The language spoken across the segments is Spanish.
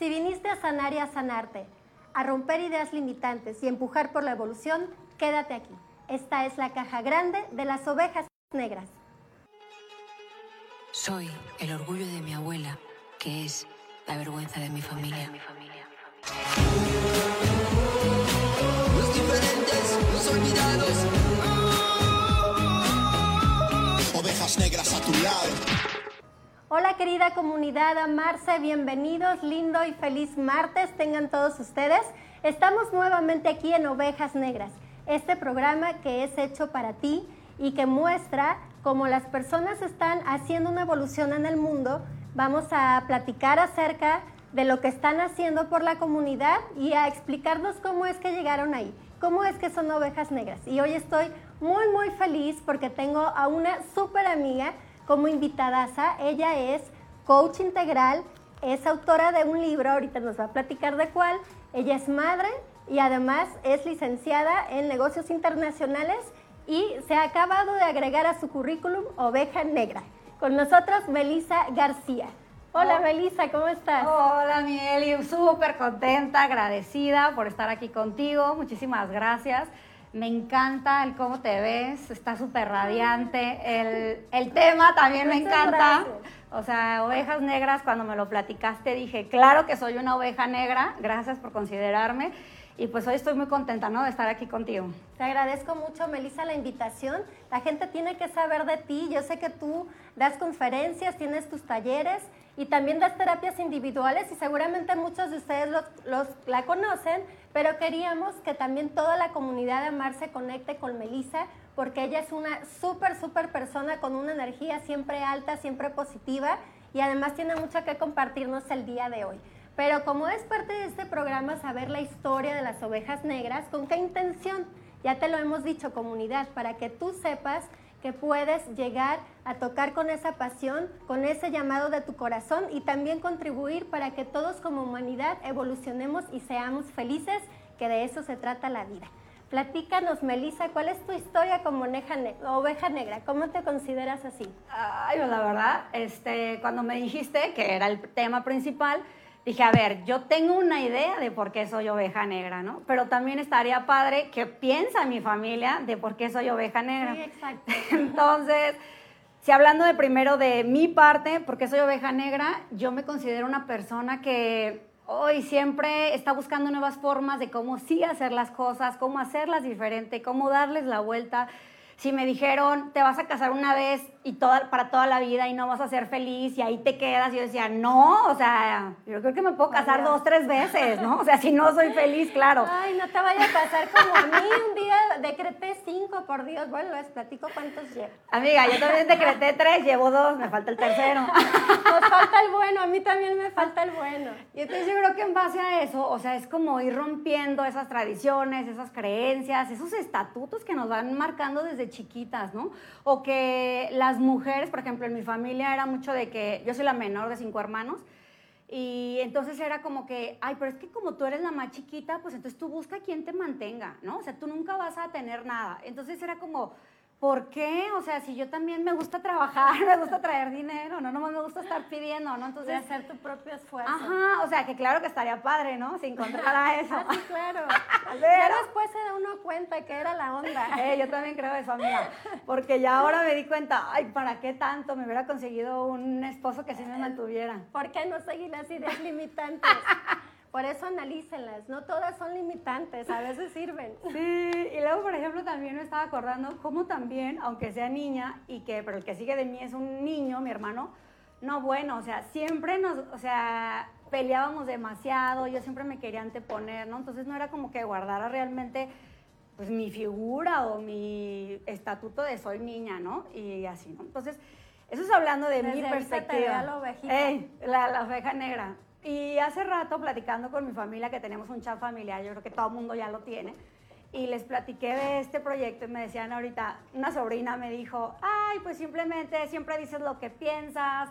Si viniste a sanar y a sanarte, a romper ideas limitantes y empujar por la evolución, quédate aquí. Esta es la caja grande de las ovejas negras. Soy el orgullo de mi abuela, que es la vergüenza de mi familia. Los diferentes, los olvidados. Ovejas negras a tu lado. Hola querida comunidad Amarse, bienvenidos, lindo y feliz martes tengan todos ustedes. Estamos nuevamente aquí en Ovejas Negras, este programa que es hecho para ti y que muestra cómo las personas están haciendo una evolución en el mundo. Vamos a platicar acerca de lo que están haciendo por la comunidad y a explicarnos cómo es que llegaron ahí, cómo es que son ovejas negras. Y hoy estoy muy, muy feliz porque tengo a una súper amiga como invitadaza. Ella es coach integral, es autora de un libro, ahorita nos va a platicar de cuál. Ella es madre y además es licenciada en negocios internacionales y se ha acabado de agregar a su currículum Oveja Negra. Con nosotros, Melissa García. Hola. Melissa, ¿cómo estás? Hola, Mieli, súper contenta, agradecida por estar aquí contigo. Muchísimas gracias. Me encanta el cómo te ves, está súper radiante. El, el tema también me encanta. O sea, ovejas negras, cuando me lo platicaste dije, claro que soy una oveja negra, gracias por considerarme. Y pues hoy estoy muy contenta, ¿no? De estar aquí contigo. Te agradezco mucho, Melissa, la invitación. La gente tiene que saber de ti. Yo sé que tú das conferencias, tienes tus talleres y también das terapias individuales y seguramente muchos de ustedes los, la conocen, pero queríamos que también toda la comunidad de Amar se conecte con Melissa porque ella es una súper, súper persona con una energía siempre alta, siempre positiva y además tiene mucho que compartirnos el día de hoy. Pero como es parte de este programa saber la historia de las ovejas negras, ¿con qué intención? Ya te lo hemos dicho, comunidad, para que tú sepas que puedes llegar a tocar con esa pasión, con ese llamado de tu corazón y también contribuir para que todos como humanidad evolucionemos y seamos felices, que de eso se trata la vida. Platícanos, Melissa, ¿cuál es tu historia como oveja, oveja negra? ¿Cómo te consideras así? Ay, pues la verdad, este, cuando me dijiste que era el tema principal, dije, a ver, yo tengo una idea de por qué soy oveja negra, ¿no? Pero también estaría padre que piensa mi familia de por qué soy oveja negra. Sí, exacto. Entonces, si hablando de primero de mi parte, porque soy oveja negra, yo me considero una persona que hoy siempre está buscando nuevas formas de cómo sí hacer las cosas, cómo hacerlas diferente, cómo darles la vuelta. Si me dijeron, te vas a casar una vez y toda, para toda la vida y no vas a ser feliz y ahí te quedas, yo decía, no, o sea, yo creo que me puedo casar dos, tres veces, ¿no? O sea, si no soy feliz, claro. Ay, no te vaya a pasar como a mí. Un día decreté cinco, por Dios. Bueno, les platico cuántos llevo. Amiga, yo también decreté tres, llevo dos, me falta el tercero. Nos falta el bueno, a mí también me falta el bueno. Y entonces yo creo que en base a eso, o sea, es como ir rompiendo esas tradiciones, esas creencias, esos estatutos que nos van marcando desde chiquitas, ¿no? O que las mujeres, por ejemplo, en mi familia era mucho de que yo soy la menor de cinco hermanos. Y entonces era como que, ay, pero es que como tú eres la más chiquita, pues entonces tú busca quien te mantenga, ¿no? O sea, tú nunca vas a tener nada. Entonces era como, ¿por qué? O sea, si yo también me gusta trabajar, me gusta traer dinero, no nomás me gusta estar pidiendo, ¿no? De Entonces, hacer tu propio esfuerzo. Ajá, o sea, que claro que estaría padre, ¿no? Si encontrara eso. Ah, sí, claro. Pero- Ya después se da uno cuenta que era la onda. Eh, yo también creo eso, amiga. Porque ya ahora me di cuenta, ay, ¿para qué tanto? Me hubiera conseguido un esposo que sí me mantuviera. ¿Por qué no seguir las ideas limitantes? Por eso analícenlas. No todas son limitantes, a veces sirven. Sí, y luego, por ejemplo, también me estaba acordando cómo también, aunque sea niña, y que, pero el que sigue de mí es un niño, mi hermano, no, bueno, o sea, siempre nos, o sea, peleábamos demasiado, yo siempre me quería anteponer, ¿no? Entonces no era como que guardara realmente, pues, mi figura o mi estatuto de soy niña, ¿no? Y así, ¿no? Entonces, eso es hablando de mi Desde te perspectiva. a la ovejita. Ey, la, la oveja negra. Y hace rato, platicando con mi familia, que tenemos un chat familiar, yo creo que todo el mundo ya lo tiene, y les platiqué de este proyecto y me decían ahorita, una sobrina me dijo, ay, pues simplemente siempre dices lo que piensas,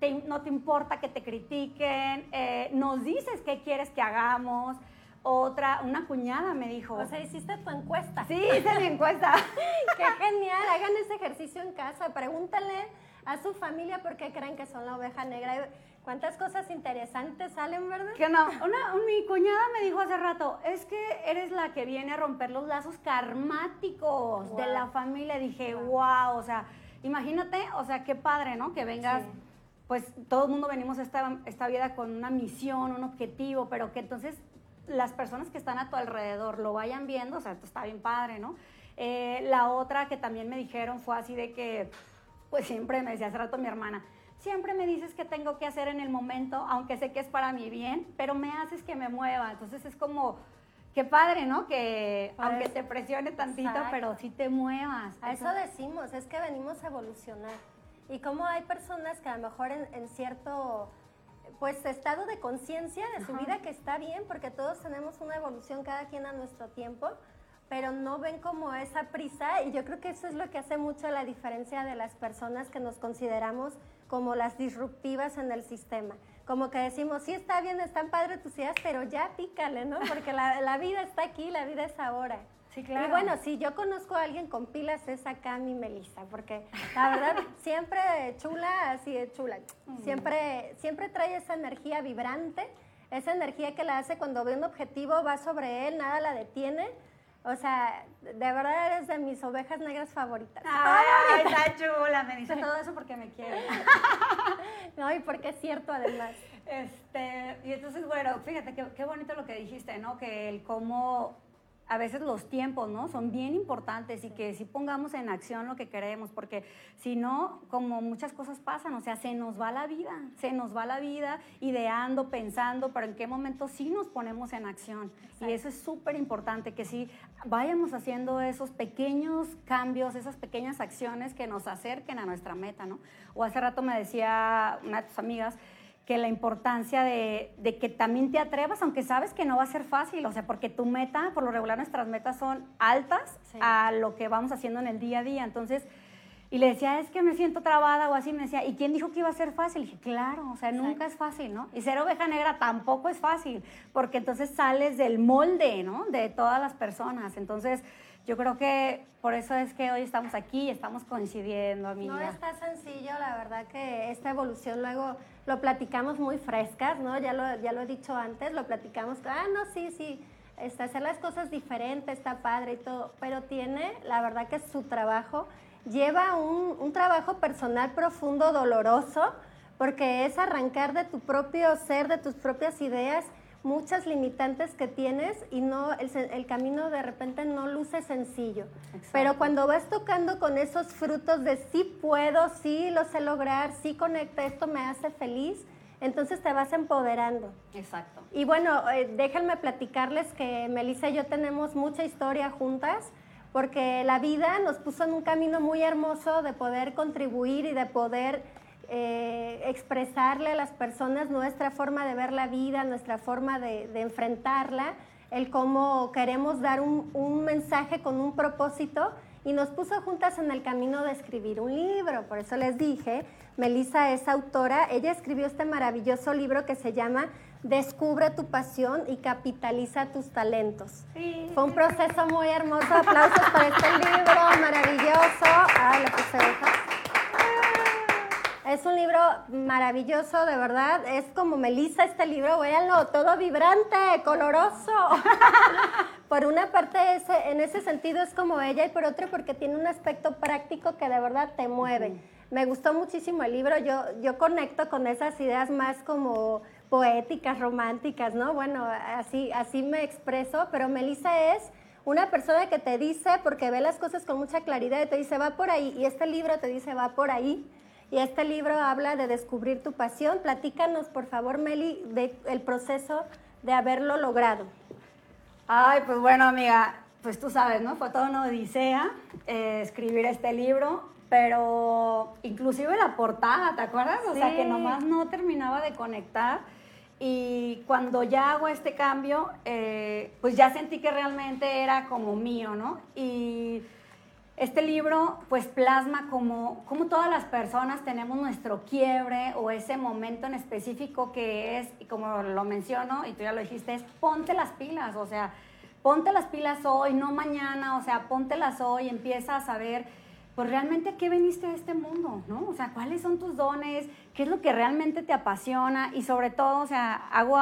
te- no te importa que te critiquen, eh, nos dices qué quieres que hagamos. Otra, una cuñada me dijo, O sea, hiciste tu encuesta. sí, hice mi encuesta. Qué genial. Hagan ese ejercicio en casa. Pregúntale a su familia por qué creen que son la oveja negra. ¿Cuántas cosas interesantes salen, verdad? Que no, una, mi cuñada me dijo hace rato, es que eres la que viene a romper los lazos karmáticos de la familia. Dije, wow, o sea, imagínate, o sea, qué padre, ¿no? Que vengas, Sí. pues todo el mundo venimos a esta, esta vida con una misión, un objetivo, pero que entonces las personas que están a tu alrededor lo vayan viendo, o sea, esto está bien padre, ¿no? Eh, la otra que también me dijeron fue así de que, pues siempre me decía hace rato mi hermana, siempre me dices que tengo que hacer en el momento, aunque sé que es para mi bien, pero me haces que me mueva. Entonces es como, qué padre, ¿no? Que aunque te presione tantito, exacto. pero sí te muevas. A eso decimos, es que venimos a evolucionar. Y como hay personas que a lo mejor en, en cierto pues estado de conciencia de su Ajá. vida que está bien, porque todos tenemos una evolución cada quien a nuestro tiempo, pero no ven como esa prisa y yo creo que eso es lo que hace mucho la diferencia de las personas que nos consideramos como las disruptivas en el sistema. Como que decimos, sí está bien, están padres tus ideas, pero ya pícale, ¿no? Porque la, la vida está aquí, la vida es ahora. Sí, claro. Y bueno, si yo conozco a alguien con pilas es acá mi Melissa, porque la verdad siempre chula, así de chula. Siempre, siempre trae esa energía vibrante, esa energía que la hace cuando ve un objetivo, va sobre él, nada la detiene. O sea, de verdad eres de mis ovejas negras favoritas. Ay, está chula, me dice todo eso porque me quiere. No, y porque es cierto además. Este, y entonces, bueno, fíjate qué, qué bonito lo que dijiste, ¿no? Que el cómo a veces los tiempos, ¿no? Son bien importantes y que sí pongamos en acción lo que queremos, porque si no, como muchas cosas pasan, o sea, se nos va la vida, se nos va la vida ideando, pensando, pero en qué momento sí nos ponemos en acción. Y eso es súper importante, que sí vayamos haciendo esos pequeños cambios, esas pequeñas acciones que nos acerquen a nuestra meta, ¿no? O hace rato me decía una de tus amigas, que la importancia de, de, que también te atrevas, aunque sabes que no va a ser fácil, o sea, porque tu meta, por lo regular nuestras metas son altas Sí. a lo que vamos haciendo en el día a día, entonces, y le decía, es que me siento trabada o así, me decía, ¿y quién dijo que iba a ser fácil? Y dije, claro, o sea, nunca es fácil, ¿no? Y ser oveja negra tampoco es fácil, porque entonces sales del molde, ¿no? De todas las personas, entonces... Yo creo que por eso es que hoy estamos aquí y estamos coincidiendo, amiga. No está sencillo, la verdad que esta evolución luego lo platicamos muy frescas, ¿no? Ya lo, ya lo he dicho antes, lo platicamos, ah, no, sí, sí, este, hacer las cosas diferentes, está padre y todo, pero tiene, la verdad que su trabajo lleva un, un trabajo personal profundo, doloroso, porque es arrancar de tu propio ser, de tus propias ideas, muchas limitantes que tienes y no el, camino de repente no luce sencillo. Pero cuando vas tocando con esos frutos de sí puedo, sí lo sé lograr, sí conecta, esto me hace feliz, entonces te vas empoderando. Exacto. Y bueno, eh, déjenme platicarles que Melissa y yo tenemos mucha historia juntas, porque la vida nos puso en un camino muy hermoso de poder contribuir y de poder eh, expresarle a las personas nuestra forma de ver la vida, nuestra forma de, de enfrentarla, el cómo queremos dar un, un mensaje con un propósito y nos puso juntas en el camino de escribir un libro. Por eso les dije, Melissa es autora, ella escribió este maravilloso libro que se llama Descubre tu pasión y capitaliza tus talentos. Sí. Fue un proceso muy hermoso, aplausos para este libro maravilloso. Ah, le puse. Es un libro maravilloso, de verdad. Es como Melissa este libro, véanlo, todo vibrante, coloroso. por una parte, ese, en ese sentido es como ella y por otra porque tiene un aspecto práctico que de verdad te mueve. Me gustó muchísimo el libro, yo, yo conecto con esas ideas más como poéticas, románticas, ¿no? Bueno, así, así me expreso, pero Melissa es una persona que te dice, porque ve las cosas con mucha claridad, y te dice, va por ahí, y este libro te dice, va por ahí. Y este libro habla de descubrir tu pasión. Platícanos, por favor, Meli, del proceso de haberlo logrado. Ay, pues bueno, amiga, pues tú sabes, ¿no? Fue toda una odisea eh, escribir este libro, pero inclusive la portada, ¿te acuerdas? O sea, Sí. que nomás no terminaba de conectar. Y cuando ya hago este cambio, eh, pues ya sentí que realmente era como mío, ¿no? Y este libro pues plasma como, como todas las personas tenemos nuestro quiebre o ese momento en específico que es, y como lo menciono, y tú ya lo dijiste, es ponte las pilas, o sea, ponte las pilas hoy, no mañana, o sea, póntelas hoy, empieza a saber pues realmente qué veniste a este mundo, ¿no? O sea, cuáles son tus dones, qué es lo que realmente te apasiona y sobre todo, o sea, hago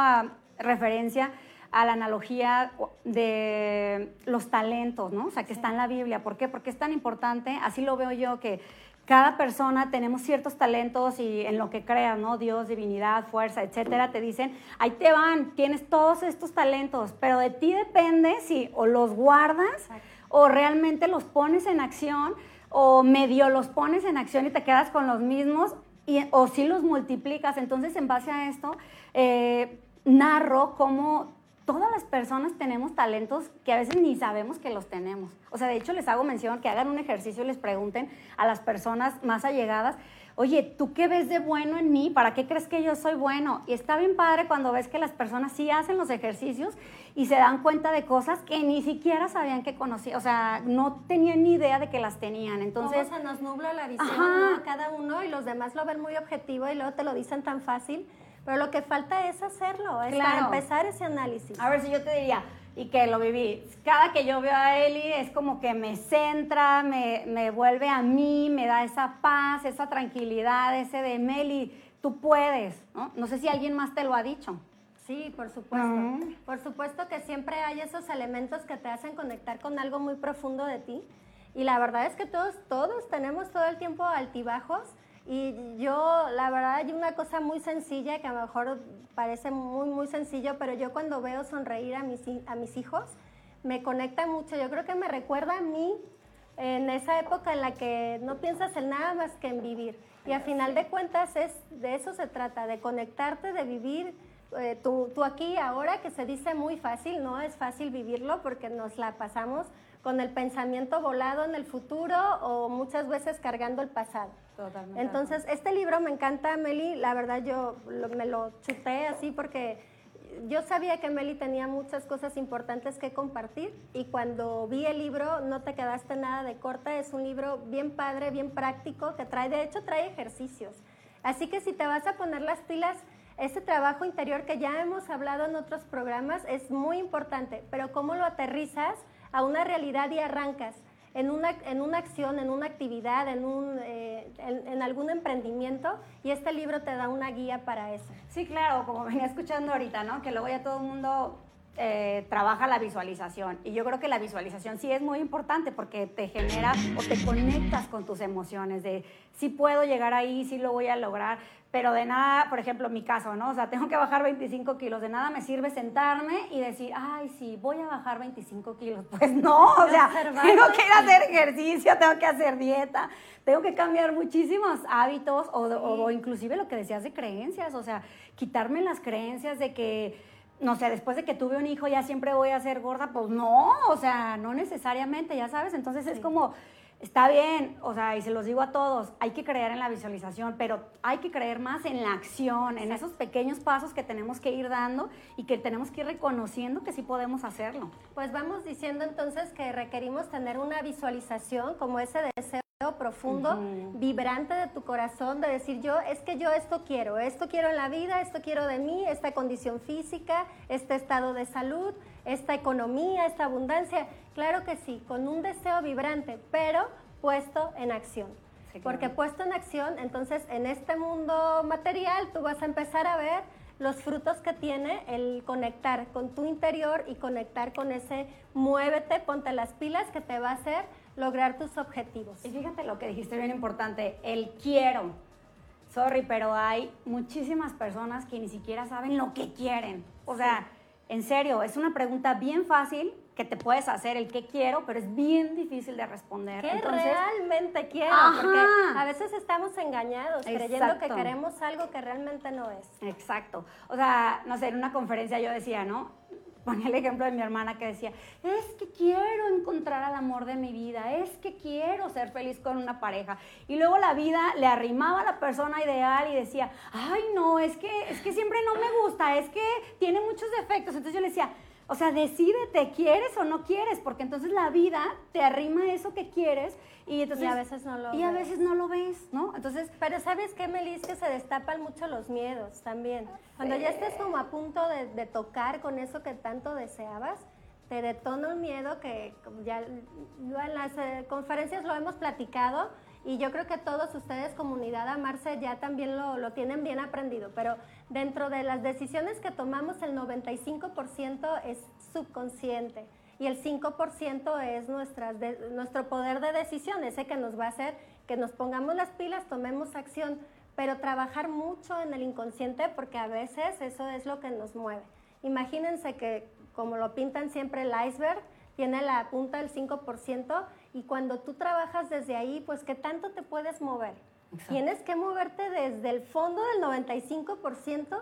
referencia a la analogía de los talentos, ¿no? O sea, que está en la Biblia. ¿Por qué? Porque es tan importante, así lo veo yo, que cada persona tenemos ciertos talentos y en lo que creas, ¿no? Dios, divinidad, fuerza, etcétera, te dicen, ahí te van, tienes todos estos talentos, pero de ti depende si o los guardas o realmente los pones en acción o medio los pones en acción y te quedas con los mismos y, o si los multiplicas. Entonces, en base a esto, eh, narro cómo todas las personas tenemos talentos que a veces ni sabemos que los tenemos. O sea, de hecho les hago mención que hagan un ejercicio y les pregunten a las personas más allegadas, oye, ¿tú qué ves de bueno en mí? ¿Para qué crees que yo soy bueno? Y está bien padre cuando ves que las personas sí hacen los ejercicios y se dan cuenta de cosas que ni siquiera sabían que conocían, o sea, no tenían ni idea de que las tenían. Entonces, se nos nubla la visión a cada uno y los demás lo ven muy objetivo y luego te lo dicen tan fácil pero lo que falta es hacerlo, es para empezar ese análisis. A ver si yo te diría, y que lo viví, cada que yo veo a Eli es como que me centra, me, me vuelve a mí, me da esa paz, esa tranquilidad, ese de Meli, tú puedes, ¿no? No sé si alguien más te lo ha dicho. Sí, por supuesto. Por supuesto que siempre hay esos elementos que te hacen conectar con algo muy profundo de ti. Y la verdad es que todos, todos tenemos todo el tiempo altibajos y yo, la verdad, hay una cosa muy sencilla que a lo mejor parece muy, muy sencillo, pero yo cuando veo sonreír a mis, a mis hijos, me conecta mucho. Yo creo que me recuerda a mí en esa época en la que no piensas en nada más que en vivir. Y a final de cuentas es, de eso se trata, de conectarte, de vivir eh, tú, tú aquí ahora, que se dice muy fácil, no es fácil vivirlo porque nos la pasamos con el pensamiento volado en el futuro o muchas veces cargando el pasado. Totalmente. Entonces, este libro me encanta, Meli, la verdad yo me lo chuté así porque yo sabía que Meli tenía muchas cosas importantes que compartir y cuando vi el libro no te quedaste nada de corta, es un libro bien padre, bien práctico, que trae, de hecho trae ejercicios. Así que si te vas a poner las pilas, ese trabajo interior que ya hemos hablado en otros programas es muy importante, pero cómo lo aterrizas a una realidad y arrancas en una, en una acción, en una actividad, en, un, eh, en, algún emprendimiento y este libro te da una guía para eso. Sí, claro, como venía escuchando ahorita, ¿no? Que luego ya todo el mundo eh, trabaja la visualización. Y yo creo que la visualización sí es muy importante porque te genera o te conectas con tus emociones de si puedo llegar ahí, si lo voy a lograr pero de nada, por ejemplo, mi caso, ¿no? O sea, tengo que bajar 25 kilos, de nada me sirve sentarme y decir, ay, sí, voy a bajar 25 kilos. Pues no, o sea, tengo que ir a hacer ejercicio, tengo que hacer dieta, tengo que cambiar muchísimos hábitos o, o inclusive lo que decías de creencias, o sea, quitarme las creencias de que no sé, después de que tuve un hijo ya siempre voy a ser gorda, pues no, o sea, no necesariamente, ya sabes, entonces es como Está bien, o sea, y se los digo a todos, hay que creer en la visualización, pero hay que creer más en la acción, en esos pequeños pasos que tenemos que ir dando y que tenemos que ir reconociendo que sí podemos hacerlo. Pues vamos diciendo entonces que requerimos tener una visualización como ese deseo profundo, vibrante de tu corazón, de decir yo, es que yo esto quiero, esto quiero en la vida, esto quiero de mí, esta condición física, este estado de salud, esta economía, esta abundancia. Claro que sí, con un deseo vibrante, pero puesto en acción. Porque puesto en acción, entonces en este mundo material tú vas a empezar a ver los frutos que tiene el conectar con tu interior y conectar con ese muévete, ponte las pilas que te va a hacer lograr tus objetivos. Y fíjate lo que dijiste bien importante, el quiero. Sorry, pero hay muchísimas personas que ni siquiera saben lo que quieren. O sea, en serio, es una pregunta bien fácil que te puedes hacer el qué quiero, pero es bien difícil de responder. ¿Qué realmente quiero? Porque a veces estamos engañados creyendo que queremos algo que realmente no es. Exacto. O sea, no sé, en una conferencia yo decía, ¿no? Ponía el ejemplo de mi hermana que decía, es que quiero encontrar al amor de mi vida, es que quiero ser feliz con una pareja. Y luego la vida le arrimaba a la persona ideal y decía, ay no, es que, es que siempre no me gusta, es que tiene muchos defectos. Entonces yo le decía, o sea, decídete, ¿quieres o no quieres? Porque entonces la vida te arrima eso que quieres y entonces... a veces no lo Y a veces no lo ves, ¿no? Entonces... Pero ¿sabes qué, Melis? Que se destapan mucho los miedos también. Cuando ya estés como a punto de, de tocar con eso que tanto deseabas, te detona un miedo que como ya en las eh, conferencias lo hemos platicado y yo creo que todos ustedes, comunidad Amarse, ya también lo, lo tienen bien aprendido, pero dentro de las decisiones que tomamos, el 95% es subconsciente y el 5% es nuestras nuestro poder de decisión, ese que nos va a hacer que nos pongamos las pilas, tomemos acción, pero trabajar mucho en el inconsciente porque a veces eso es lo que nos mueve. Imagínense que, como lo pintan siempre el iceberg, tiene la punta del 5% y cuando tú trabajas desde ahí, pues ¿qué tanto te puedes mover? Tienes que moverte desde el fondo del 95%,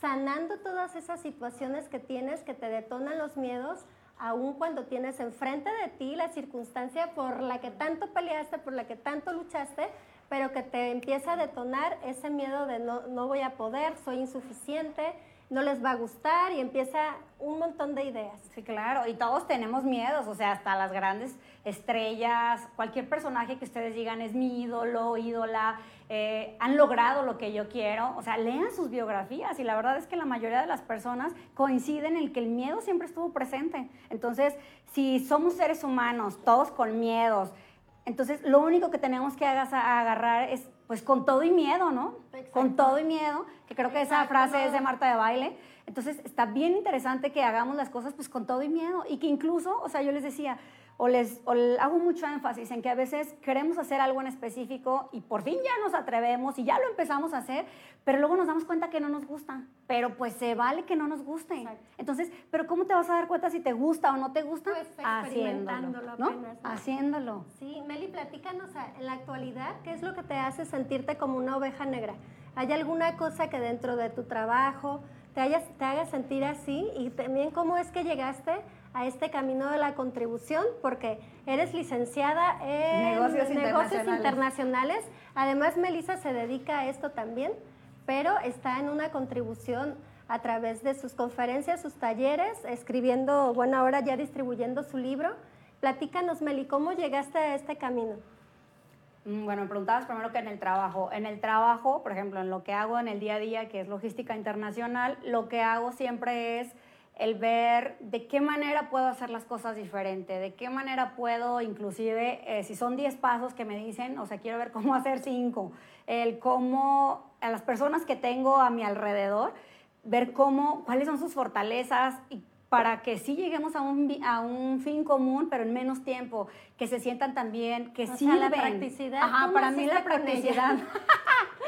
sanando todas esas situaciones que tienes que te detonan los miedos, aun cuando tienes enfrente de ti la circunstancia por la que tanto peleaste, por la que tanto luchaste, pero que te empieza a detonar ese miedo de no, no voy a poder, soy insuficiente, no les va a gustar y empieza un montón de ideas. Sí, claro, y todos tenemos miedos, o sea, hasta las grandes estrellas, cualquier personaje que ustedes digan es mi ídolo, ídola, eh, han logrado lo que yo quiero, o sea, lean sus biografías y la verdad es que la mayoría de las personas coinciden en que el miedo siempre estuvo presente. Entonces, si somos seres humanos, todos con miedos, entonces lo único que tenemos que agarrar es pues con todo y miedo, ¿no? Con todo y miedo, que creo que esa frase es de Marta de Baile. Entonces está bien interesante que hagamos las cosas pues con todo y miedo y que incluso, o sea, yo les decía, o les hago mucho énfasis en que a veces queremos hacer algo en específico y por fin ya nos atrevemos y ya lo empezamos a hacer, pero luego nos damos cuenta que no nos gusta. Pero pues se vale que no nos guste. Entonces, pero ¿cómo te vas a dar cuenta si te gusta o no te gusta? Pues haciéndolo, ¿no? Haciéndolo. Sí, Meli, platícanos en la actualidad, ¿qué es lo que te hace sentirte como una oveja negra? ¿Hay alguna cosa que dentro de tu trabajo te, hayas, te haga sentir así? Y también cómo es que llegaste a este camino de la contribución porque eres licenciada en negocios, internacionales. Además, Melissa se dedica a esto también, pero está en una contribución a través de sus conferencias, sus talleres, escribiendo, bueno, ahora ya distribuyendo su libro. Platícanos, Meli, ¿cómo llegaste a este camino? Mm, bueno, me preguntabas primero que en el trabajo. En el trabajo, por ejemplo, en lo que hago en el día a día, que es logística internacional, lo que hago siempre es el ver de qué manera puedo hacer las cosas diferente, de qué manera puedo, inclusive, eh, si son 10 pasos que me dicen, o sea, quiero ver cómo hacer 5, el cómo a las personas que tengo a mi alrededor, ver cómo, cuáles son sus fortalezas y para que sí lleguemos a un, a un fin común, pero en menos tiempo, que se sientan también, que sí la practicidad. Ajá, para mí la practicidad.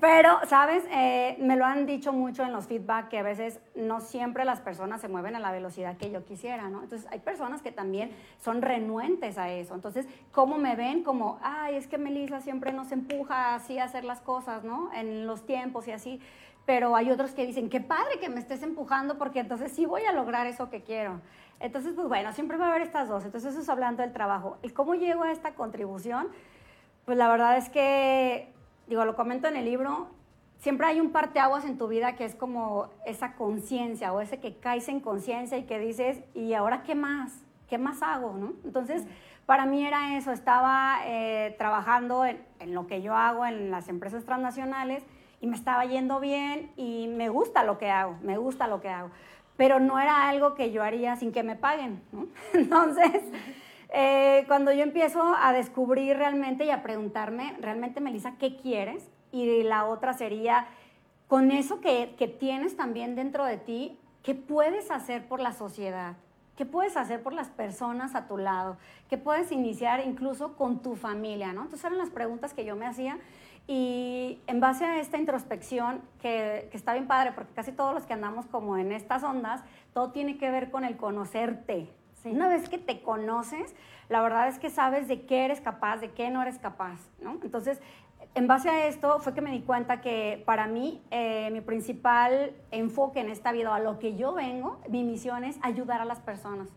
Pero, ¿sabes? Eh, me lo han dicho mucho en los feedback que a veces no siempre las personas se mueven a la velocidad que yo quisiera, ¿no? Entonces, hay personas que también son renuentes a eso. Entonces, ¿cómo me ven? Como, ay, es que Melissa siempre nos empuja así a hacer las cosas, ¿no? En los tiempos y así. Pero hay otros que dicen, qué padre que me estés empujando porque entonces sí voy a lograr eso que quiero. Entonces, pues bueno, siempre va a haber estas dos. Entonces, eso es hablando del trabajo. ¿Y cómo llego a esta contribución? Pues la verdad es que digo, lo comento en el libro, siempre hay un parteaguas en tu vida que es como esa conciencia o ese que caes en conciencia y que dices, ¿y ahora qué más? ¿Qué más hago? ¿no? Entonces, para mí era eso, estaba eh, trabajando en, en, lo que yo hago en las empresas transnacionales y me estaba yendo bien y me gusta lo que hago, me gusta lo que hago, pero no era algo que yo haría sin que me paguen. ¿no? Entonces... Eh, cuando yo empiezo a descubrir realmente y a preguntarme, realmente, Melissa, ¿qué quieres? Y la otra sería, con eso que, que tienes también dentro de ti, ¿qué puedes hacer por la sociedad? ¿Qué puedes hacer por las personas a tu lado? ¿Qué puedes iniciar incluso con tu familia? ¿no? Entonces eran las preguntas que yo me hacía y en base a esta introspección, que, que, está bien padre, porque casi todos los que andamos como en estas ondas, todo tiene que ver con el conocerte, una vez que te conoces, la verdad es que sabes de qué eres capaz, de qué no eres capaz. Entonces, en base a esto fue que me di cuenta que para mí eh, mi principal enfoque en esta vida, a lo que yo vengo, mi misión es ayudar a las personas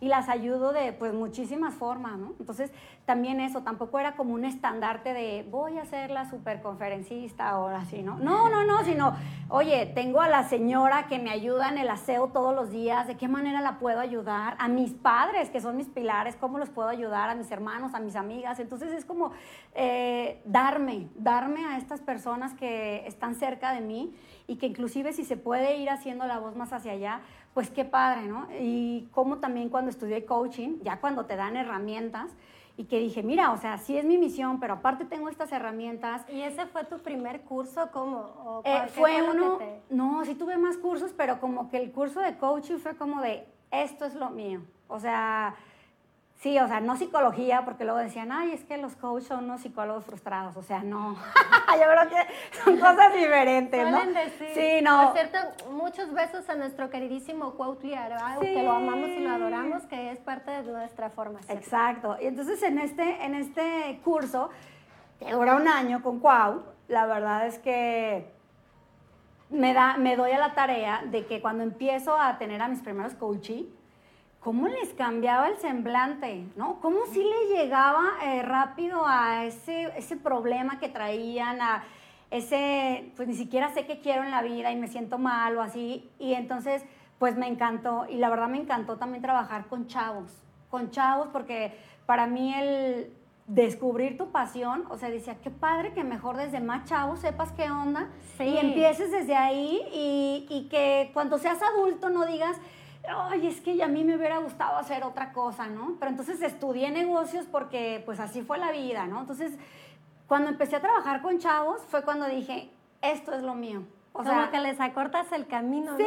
y las ayudo de pues muchísimas formas, ¿no? Entonces, también eso, tampoco era como un estandarte de voy a ser la superconferencista ahora así, ¿no? No, no, no, sino, oye, tengo a la señora que me ayuda en el aseo todos los días, ¿de qué manera la puedo ayudar? A mis padres, que son mis pilares, ¿cómo los puedo ayudar? A mis hermanos, a mis amigas. Entonces, es como eh, darme, darme a estas personas que están cerca de mí y que inclusive si se puede ir haciendo la voz más hacia allá, pues qué padre, ¿no? Y como también cuando estudié coaching, ya cuando te dan herramientas, y que dije, mira, o sea, sí es mi misión, pero aparte tengo estas herramientas. ¿Y ese fue tu primer curso? ¿Cómo? Eh, fue, uno, no, sí tuve más cursos, pero como que el curso de coaching fue como de, esto es lo mío. O sea, Sí, o sea, no psicología, porque luego decían, ay, es que los coaches son unos psicólogos frustrados. O sea, no. Yo creo que son cosas diferentes, ¿no? Decir. Sí, no. Por cierto, muchos besos a nuestro queridísimo Cuautli que lo amamos y lo adoramos, que es parte de nuestra formación. Exacto. Y entonces en este, en este curso, que dura un año con Cuau, la verdad es que me, da, me doy a la tarea de que cuando empiezo a tener a mis primeros coaches, cómo les cambiaba el semblante, ¿no? Cómo sí le llegaba eh, rápido a ese, ese problema que traían, a ese, pues ni siquiera sé qué quiero en la vida y me siento mal o así. Y entonces, pues me encantó. Y la verdad me encantó también trabajar con chavos, con chavos, porque para mí el descubrir tu pasión, o sea, decía, qué padre que mejor desde más chavos sepas qué onda y empieces desde ahí y, y que cuando seas adulto no digas, ay, es que a mí me hubiera gustado hacer otra cosa, ¿no? Pero entonces estudié negocios porque pues así fue la vida, ¿no? Entonces, cuando empecé a trabajar con chavos fue cuando dije, esto es lo mío. O como sea, que les acortas el camino. Sí,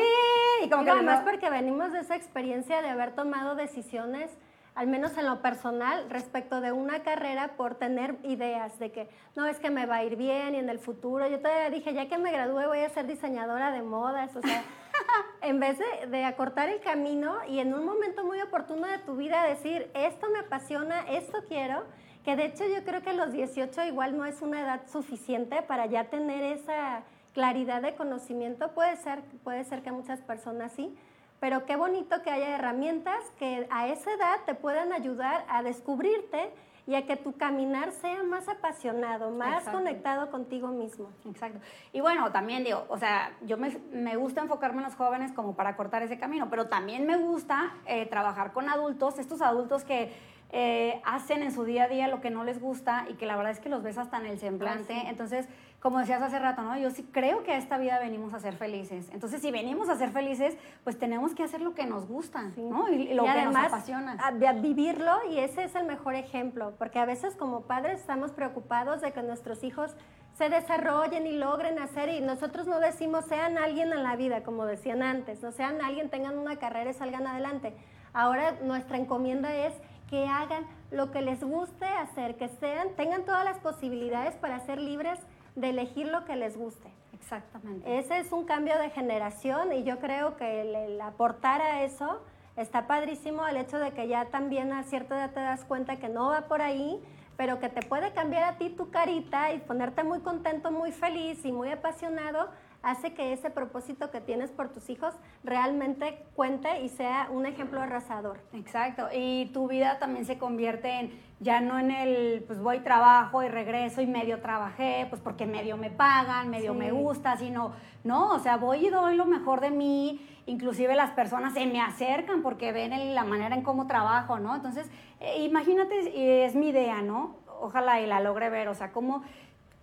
y como que además porque venimos de esa experiencia de haber tomado decisiones al menos en lo personal, respecto de una carrera por tener ideas de que no es que me va a ir bien y en el futuro. Yo todavía dije, ya que me gradúe voy a ser diseñadora de modas, o sea, en vez de, acortar el camino y en un momento muy oportuno de tu vida decir, esto me apasiona, esto quiero, que de hecho yo creo que los 18 igual no es una edad suficiente para ya tener esa claridad de conocimiento, puede ser, puede ser que muchas personas sí, pero qué bonito que haya herramientas que a esa edad te puedan ayudar a descubrirte y a que tu caminar sea más apasionado, más conectado contigo mismo. Exacto. Y bueno, también digo, o sea, yo me, me, gusta enfocarme en los jóvenes como para cortar ese camino, pero también me gusta eh, trabajar con adultos, estos adultos que eh, hacen en su día a día lo que no les gusta y que la verdad es que los ves hasta en el semblante. Ah, Entonces, como decías hace rato, ¿no? Yo sí creo que a esta vida venimos a ser felices. Entonces, si venimos a ser felices, pues tenemos que hacer lo que nos gusta, ¿no? Y, lo que nos apasiona. A, vivirlo y ese es el mejor ejemplo, porque a veces como padres estamos preocupados de que nuestros hijos se desarrollen y logren hacer y nosotros no decimos sean alguien en la vida, como decían antes, no sean alguien, tengan una carrera y salgan adelante. Ahora nuestra encomienda es que hagan lo que les guste hacer, que sean, tengan todas las posibilidades para ser libres de elegir lo que les guste. Exactamente. Ese es un cambio de generación y yo creo que el, aportar a eso está padrísimo el hecho de que ya también a cierta edad te das cuenta que no va por ahí, pero que te puede cambiar a ti tu carita y ponerte muy contento, muy feliz y muy apasionado hace que ese propósito que tienes por tus hijos realmente cuente y sea un ejemplo arrasador. Exacto, y tu vida también se convierte en, ya no en el, pues voy, trabajo y regreso y medio trabajé, pues porque medio me pagan, medio me gusta, sino, no, o sea, voy y doy lo mejor de mí, inclusive las personas se me acercan porque ven la manera en cómo trabajo, ¿no? Entonces, eh, imagínate, es mi idea, ¿no? Ojalá y la logre ver, o sea, cómo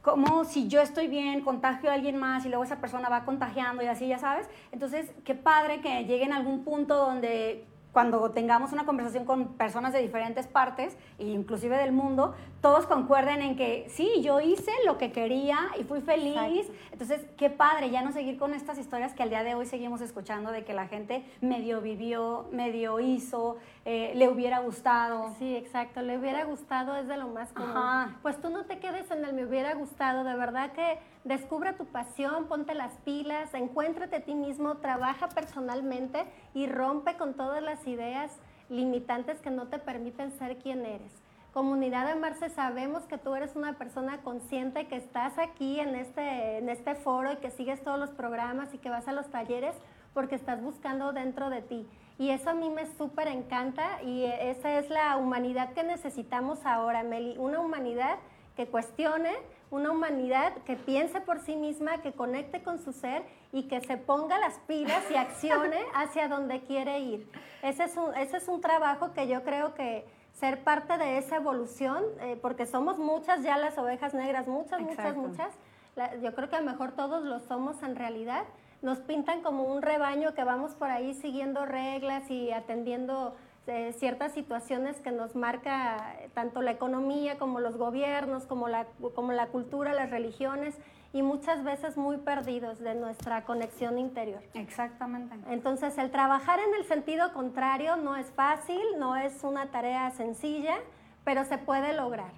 como si yo estoy bien, contagio a alguien más y luego esa persona va contagiando y así, ya sabes. Entonces, qué padre que lleguen a algún punto donde cuando tengamos una conversación con personas de diferentes partes, inclusive del mundo, todos concuerden en que sí, yo hice lo que quería y fui feliz. Entonces, qué padre ya no seguir con estas historias que al día de hoy seguimos escuchando de que la gente medio vivió, medio hizo, eh, le hubiera gustado. Sí, exacto, le hubiera gustado es de lo más común. Pues tú no te quedes en el me hubiera gustado, de verdad que descubre tu pasión, ponte las pilas, encuéntrate a ti mismo, trabaja personalmente y rompe con todas las ideas limitantes que no te permiten ser quien eres. Comunidad de Marce, sabemos que tú eres una persona consciente, que estás aquí en este, en este foro y que sigues todos los programas y que vas a los talleres porque estás buscando dentro de ti. Y eso a mí me súper encanta y esa es la humanidad que necesitamos ahora, Meli. Una humanidad que cuestione, una humanidad que piense por sí misma, que conecte con su ser y que se ponga las pilas y accione hacia donde quiere ir. Ese es un, ese es un trabajo que yo creo que ser parte de esa evolución, eh, porque somos muchas ya las ovejas negras, muchas, muchas, muchas, la- yo creo que a lo mejor todos lo somos en realidad, nos pintan como un rebaño que vamos por ahí siguiendo reglas y atendiendo eh, ciertas situaciones que nos marca eh, tanto la economía como los gobiernos, como la, como la cultura, las religiones, y muchas veces muy perdidos de nuestra conexión interior. Exactamente. Entonces, el trabajar en el sentido contrario no es fácil, no es una tarea sencilla, pero se puede lograr.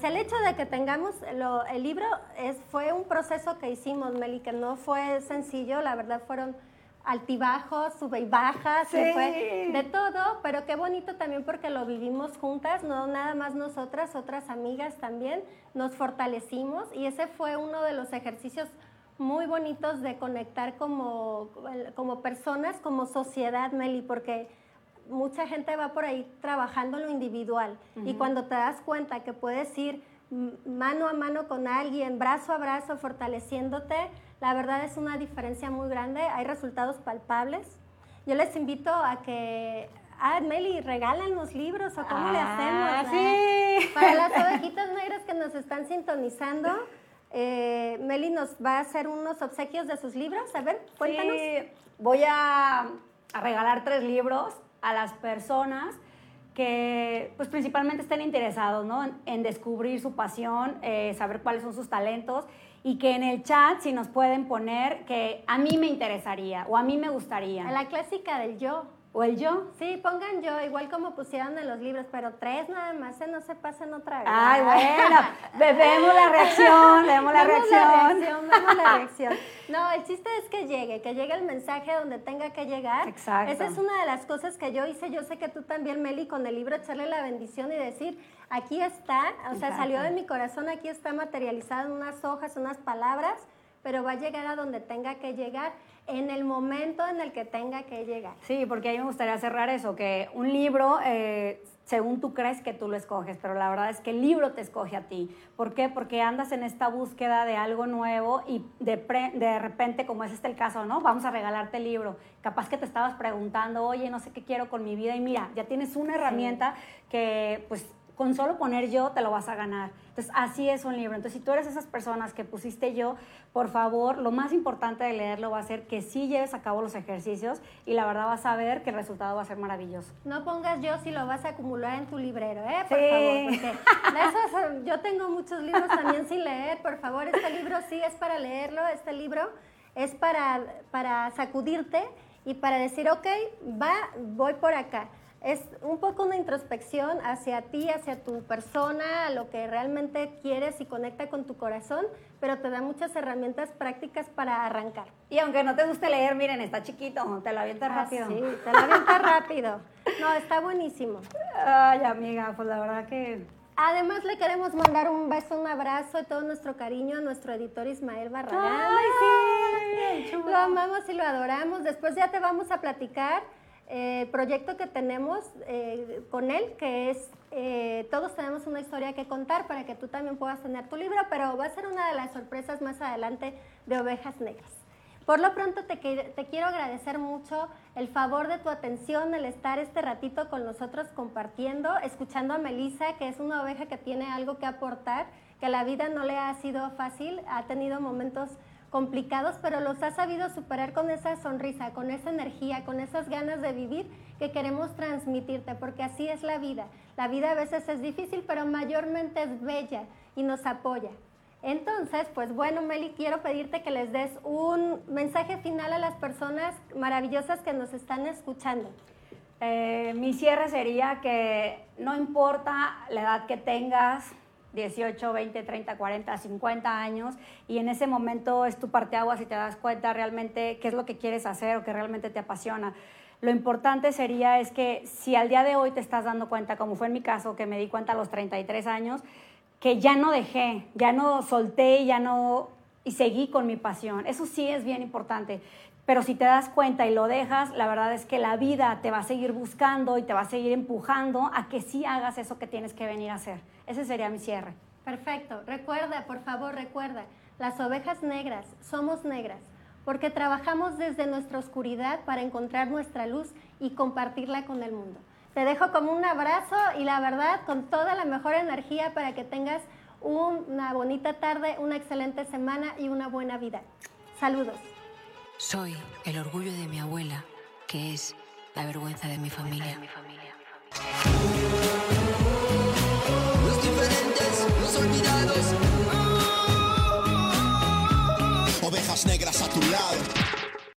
Sea, el hecho de que tengamos lo- el libro es, fue un proceso que hicimos, Meli, que no fue sencillo, la verdad fueron altibajos, sube y bajas, Sí. fue de todo, pero qué bonito también porque lo vivimos juntas, no nada más nosotras, otras amigas también, nos fortalecimos y ese fue uno de los ejercicios muy bonitos de conectar como, como personas, como sociedad, Meli, porque mucha gente va por ahí trabajando en lo individual y cuando te das cuenta que puedes ir mano a mano con alguien, brazo a brazo, fortaleciéndote, la verdad es una diferencia muy grande, hay resultados palpables. Yo les invito a que, ah, Meli, regalan los libros o cómo le Ah, hacemos. sí. eh? Para las ovejitas negras que nos están sintonizando, eh, Meli nos va a hacer unos obsequios de sus libros. A ver, cuéntanos. Sí, voy a, a regalar tres libros a las personas que pues principalmente estén interesados ¿no? en, en descubrir su pasión, eh, saber cuáles son sus talentos y que en el chat si nos pueden poner que a mí me interesaría o a mí me gustaría La clásica del yo. O el yo. Sí, pongan yo, igual como pusieron en los libros, pero tres nada más, ¿eh? no se pasen otra vez. Ay, bueno, ve- vemos la reacción, vemos la Vemos reacción. la reacción, vemos la reacción. No, el chiste es que llegue, que llegue el mensaje donde tenga que llegar. Exacto. Esa es una de las cosas que yo hice. Yo sé que tú también, Meli, con el libro echarle la bendición y decir, aquí está, o sea, Exacto. salió de mi corazón, aquí está materializado en unas hojas, unas palabras, pero va a llegar a donde tenga que llegar, en el momento en el que tenga que llegar. Sí, porque a mí me gustaría cerrar eso, que un libro, eh, según tú crees que tú lo escoges, pero la verdad es que el libro te escoge a ti. ¿Por qué? Porque andas en esta búsqueda de algo nuevo y de, pre- de repente, como es este el caso, ¿no? Vamos a regalarte el libro. Capaz que te estabas preguntando, oye, no sé qué quiero con mi vida y mira, ya tienes una herramienta que pues con solo poner yo te lo vas a ganar. Entonces, así es un libro. Entonces, si tú eres esas personas que pusiste yo, por favor, lo más importante de leerlo va a ser que sí lleves a cabo los ejercicios y la verdad vas a ver que el resultado va a ser maravilloso. No pongas yo si lo vas a acumular en tu librero, ¿eh? Por Sí. favor, porque de esos, yo tengo muchos libros también sin leer. Por favor, este libro sí es para leerlo, este libro es para, para sacudirte y para decir, ok, va, voy por acá. Es un poco una introspección hacia ti, hacia tu persona, lo que realmente quieres y conecta con tu corazón, pero te da muchas herramientas prácticas para arrancar. Y aunque no te guste leer, miren, está chiquito, te lo avientas Ah, rápido. sí, te lo avientas rápido. No, está buenísimo. Ay, amiga, pues la verdad que Además, le queremos mandar un beso, un abrazo y todo nuestro cariño a nuestro editor Ismael Barragán. Ay, sí. Lo amamos y lo adoramos. Después ya te vamos a platicar eh, proyecto que tenemos eh, con él, que es eh, Todos tenemos una historia que contar para que tú también puedas tener tu libro, pero va a ser una de las sorpresas más adelante de Ovejas Negras. Por lo pronto te, te quiero agradecer mucho el favor de tu atención, el estar este ratito con nosotros compartiendo, escuchando a Melissa, que es una oveja que tiene algo que aportar, que la vida no le ha sido fácil, ha tenido momentos complicados, pero los ha sabido superar con esa sonrisa, con esa energía, con esas ganas de vivir que queremos transmitirte, porque así es la vida. La vida a veces es difícil, pero mayormente es bella y nos apoya. Entonces, pues bueno, Meli, quiero pedirte que les des un mensaje final a las personas maravillosas que nos están escuchando. Eh, mi cierre sería que no importa la edad que tengas, 18, 20, 30, 40, 50 años, y en ese momento es tu parteaguas y te das cuenta realmente qué es lo que quieres hacer o que realmente te apasiona. Lo importante sería es que si al día de hoy te estás dando cuenta, como fue en mi caso, que me di cuenta a los 33 años, que ya no dejé, ya no solté, ya no y seguí con mi pasión. Eso sí es bien importante. Pero si te das cuenta y lo dejas, la verdad es que la vida te va a seguir buscando y te va a seguir empujando a que sí hagas eso que tienes que venir a hacer. Ese sería mi cierre. Perfecto. Recuerda, por favor, recuerda, las ovejas negras somos negras porque trabajamos desde nuestra oscuridad para encontrar nuestra luz y compartirla con el mundo. Te dejo como un abrazo y la verdad con toda la mejor energía para que tengas una bonita tarde, una excelente semana y una buena vida. Saludos. Soy el orgullo de mi abuela, que es la vergüenza de mi familia. negras a